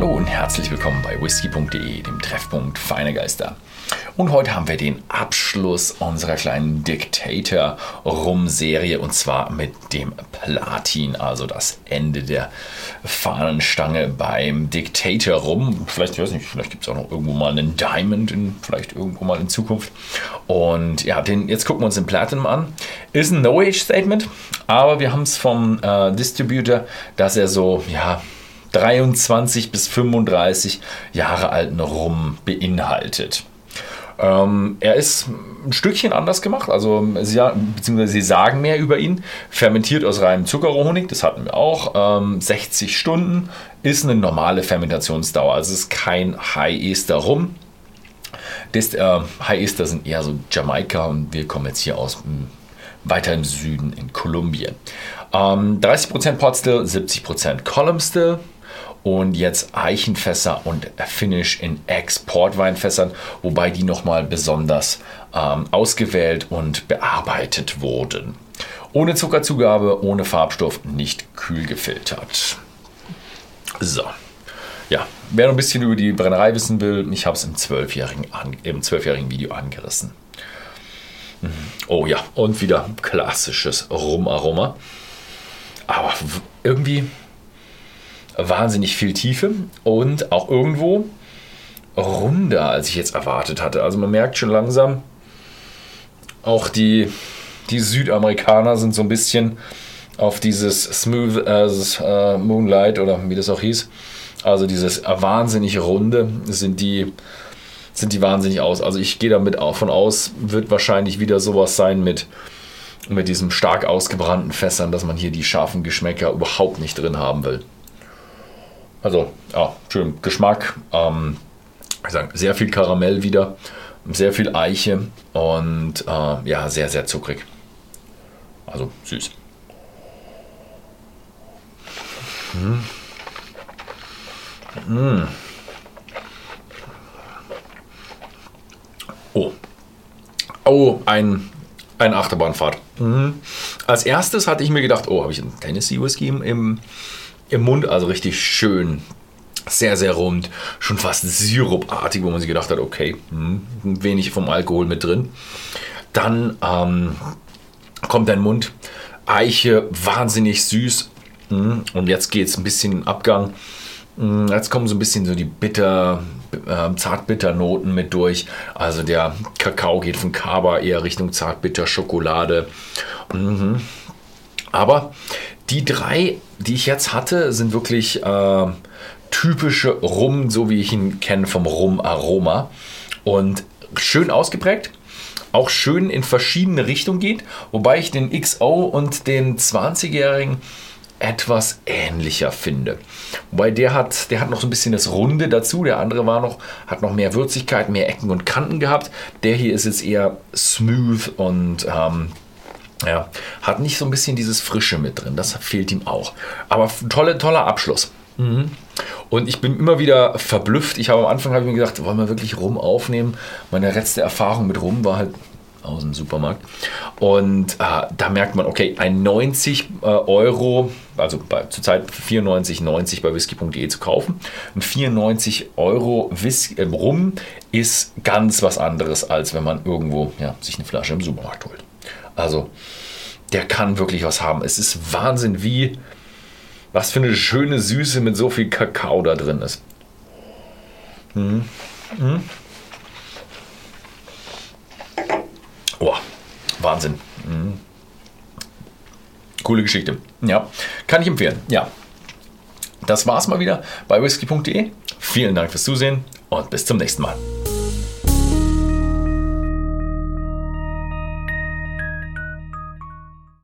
Hallo und herzlich willkommen bei whisky.de, dem Treffpunkt Feine Geister. Und heute haben wir den Abschluss unserer kleinen Dictator-Rum-Serie und zwar mit dem Platin, also das Ende der Fahnenstange beim Dictator-Rum. Vielleicht, ich weiß nicht, vielleicht gibt es auch noch irgendwo mal einen Diamond, in, vielleicht irgendwo mal in Zukunft. Und ja, den, jetzt gucken wir uns den Platinum an. Ist ein No-Age-Statement, aber wir haben es vom äh, Distributor, dass er so, ja, 23 bis 35 Jahre alten Rum beinhaltet. Ähm, er ist ein Stückchen anders gemacht, also sie, beziehungsweise sie sagen mehr über ihn. Fermentiert aus reinem Zuckerrohrhonig, das hatten wir auch. Ähm, 60 Stunden ist eine normale Fermentationsdauer, also es ist kein High-Ester Rum. Das, äh, High-Ester sind eher so Jamaika und wir kommen jetzt hier aus weiter im Süden in Kolumbien. Ähm, 30% Pot Still, 70% Column Still und jetzt Eichenfässer und Finish in Exportweinfässern, wobei die nochmal besonders ähm, ausgewählt und bearbeitet wurden. Ohne Zuckerzugabe, ohne Farbstoff, nicht kühl gefiltert. So. Ja, wer noch ein bisschen über die Brennerei wissen will, ich habe es im zwölfjährigen, im Video angerissen. Mhm. Oh ja, und wieder klassisches Rumaroma. Aber irgendwie wahnsinnig viel Tiefe und auch irgendwo runder, als ich jetzt erwartet hatte. Also man merkt schon langsam, auch die, die Südamerikaner sind so ein bisschen auf dieses Smooth as uh, Moonlight oder wie das auch hieß. Also dieses wahnsinnig runde sind die, sind die wahnsinnig aus. Also ich gehe damit auch von aus, wird wahrscheinlich wieder sowas sein mit, mit diesem stark ausgebrannten Fässern, dass man hier die scharfen Geschmäcker überhaupt nicht drin haben will. Also, ja, schön Geschmack. Ähm, ich sag, sehr viel Karamell wieder, sehr viel Eiche und äh, ja, sehr, sehr zuckrig. Also süß. Mmh. Mmh. Oh. Oh, ein, eine Achterbahnfahrt. Mhm. Als erstes hatte ich mir gedacht, oh, habe ich einen Tennessee Whisky im, im Mund, also richtig schön. Sehr, sehr rund, schon fast sirupartig, wo man sich gedacht hat, okay, hm, wenig vom Alkohol mit drin. Dann ähm, kommt dein Mund, Eiche, wahnsinnig süß. Hm, und jetzt geht es ein bisschen in Abgang. Hm, jetzt kommen so ein bisschen so die bitter, äh, zartbitter Noten mit durch. Also der Kakao geht von Kaba eher Richtung zartbitter Schokolade. Mhm. Aber die drei, die ich jetzt hatte, sind wirklich äh, typische Rum, so wie ich ihn kenne vom Rum-Aroma. Und schön ausgeprägt. Auch schön in verschiedene Richtungen geht, wobei ich den XO und den 20-jährigen etwas ähnlicher finde. Wobei der hat, der hat noch so ein bisschen das Runde dazu. Der andere war noch, hat noch mehr Würzigkeit, mehr Ecken und Kanten gehabt. Der hier ist jetzt eher smooth und ähm, ja, hat nicht so ein bisschen dieses Frische mit drin. Das fehlt ihm auch. Aber tolle, toller Abschluss. Mhm. Und ich bin immer wieder verblüfft. Ich habe am Anfang habe ich mir gedacht, wollen wir wirklich Rum aufnehmen? Meine letzte Erfahrung mit Rum war halt aus dem Supermarkt. Und äh, da merkt man, okay, ein 90 äh, Euro, also bei, zurzeit 94,90 bei whisky.de zu kaufen. Ein 94 Euro Whisky, äh, Rum ist ganz was anderes, als wenn man irgendwo ja, sich eine Flasche im Supermarkt holt. Also, der kann wirklich was haben. Es ist Wahnsinn, wie, was für eine schöne Süße mit so viel Kakao da drin ist. Mhm. Mhm. Oh, Wahnsinn. Mhm. Coole Geschichte. Ja, kann ich empfehlen. Ja. Das war's mal wieder bei whisky.de. Vielen Dank fürs Zusehen und bis zum nächsten Mal.